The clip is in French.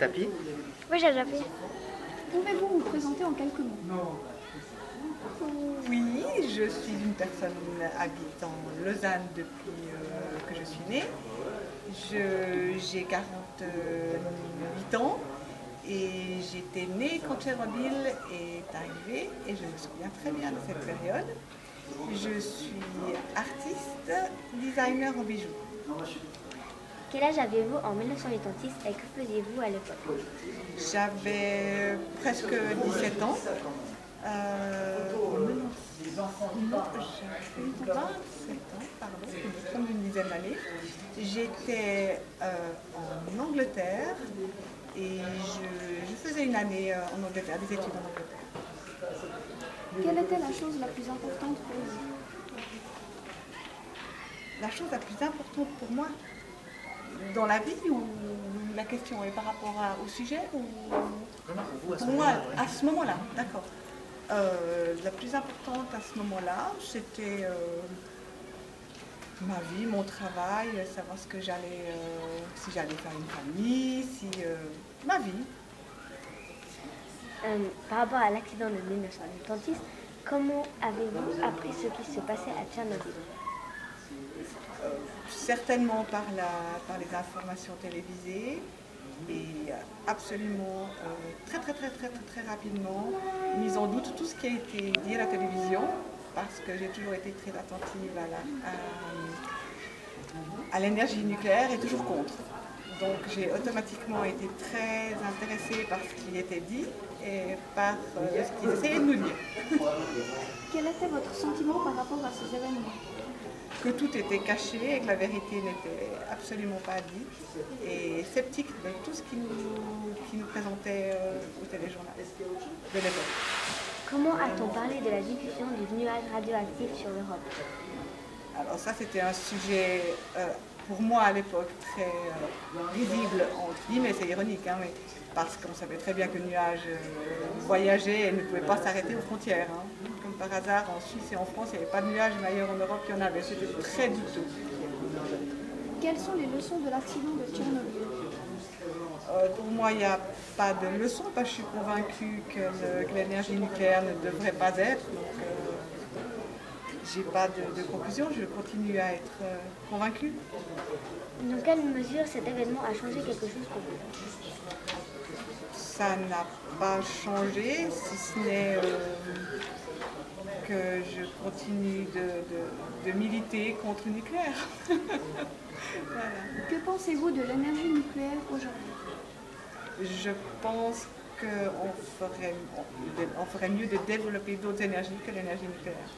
Tapis Oui, j'ai déjà fait. Pouvez-vous vous présenter en quelques mots? Oui, je suis une personne habitant Lausanne depuis euh, que je suis née. Je- J'ai 48 ans et j'étais née quand Tchernobyl est arrivé et je me souviens très bien de cette période. Je suis artiste, designer en bijoux. Quel âge avez-vous en 1986 et que faisiez-vous à l'époque J'avais presque 17 ans. Euh, non, j'avais 27 ans, pardon, comme une dizaine d'années. J'étais euh, en Angleterre et je, je faisais une année euh, en Angleterre, des études en Angleterre. Quelle était la chose la plus importante pour vous? La chose la plus importante pour moi? Dans la vie ou la question est par rapport à- au sujet ou pour moi à ce moment-là, d'accord. Euh, la plus importante à ce moment-là, c'était euh, ma vie, mon travail, savoir ce que j'allais, euh, si j'allais faire une famille, si euh, ma vie. Euh, Par rapport à l'accident de 1986, comment avez-vous appris ce qui se passait à Tchernobyl? Certainement par, la, par les informations télévisées et absolument euh, très très très très très rapidement mise en doute tout ce qui a été dit à la télévision parce que j'ai toujours été très attentive à l'énergie nucléaire et toujours contre. Donc j'ai automatiquement été très intéressée par ce qui était dit et par euh, ce qu'ils essayaient de nous dire. Quel était votre sentiment par rapport à ces événements? Que tout était caché et que la vérité n'était absolument pas dite et sceptique de tout ce qui nous, qui nous présentait euh, au téléjournalistes de l'époque. Comment a-t-on parlé de la diffusion du nuage radioactif sur l'Europe? Alors ça c'était un sujet euh, pour moi à l'époque très euh, risible, entre guillemets, c'est ironique, hein, mais parce qu'on savait très bien que le nuage euh, voyageait et ne pouvait pas s'arrêter aux frontières. hein. Par hasard, en Suisse et en France, il n'y avait pas de nuages, mais ailleurs en Europe, il y en avait. C'était très douteux. Quelles sont les leçons de l'accident de Tchernobyl? Euh, pour moi, il n'y a pas de leçon, parce que je suis convaincue que, l'énergie nucléaire ne devrait pas être. Donc, euh, j'ai pas de, de conclusion, je continue à être euh, convaincue. Dans quelle mesure cet événement a changé quelque chose pour vous? Ça n'a pas changé, si ce n'est euh, que je continue de, de- de militer contre le nucléaire. Voilà. Que pensez-vous de l'énergie nucléaire aujourd'hui? Je pense qu'on ferait, on ferait mieux de développer d'autres énergies que l'énergie nucléaire.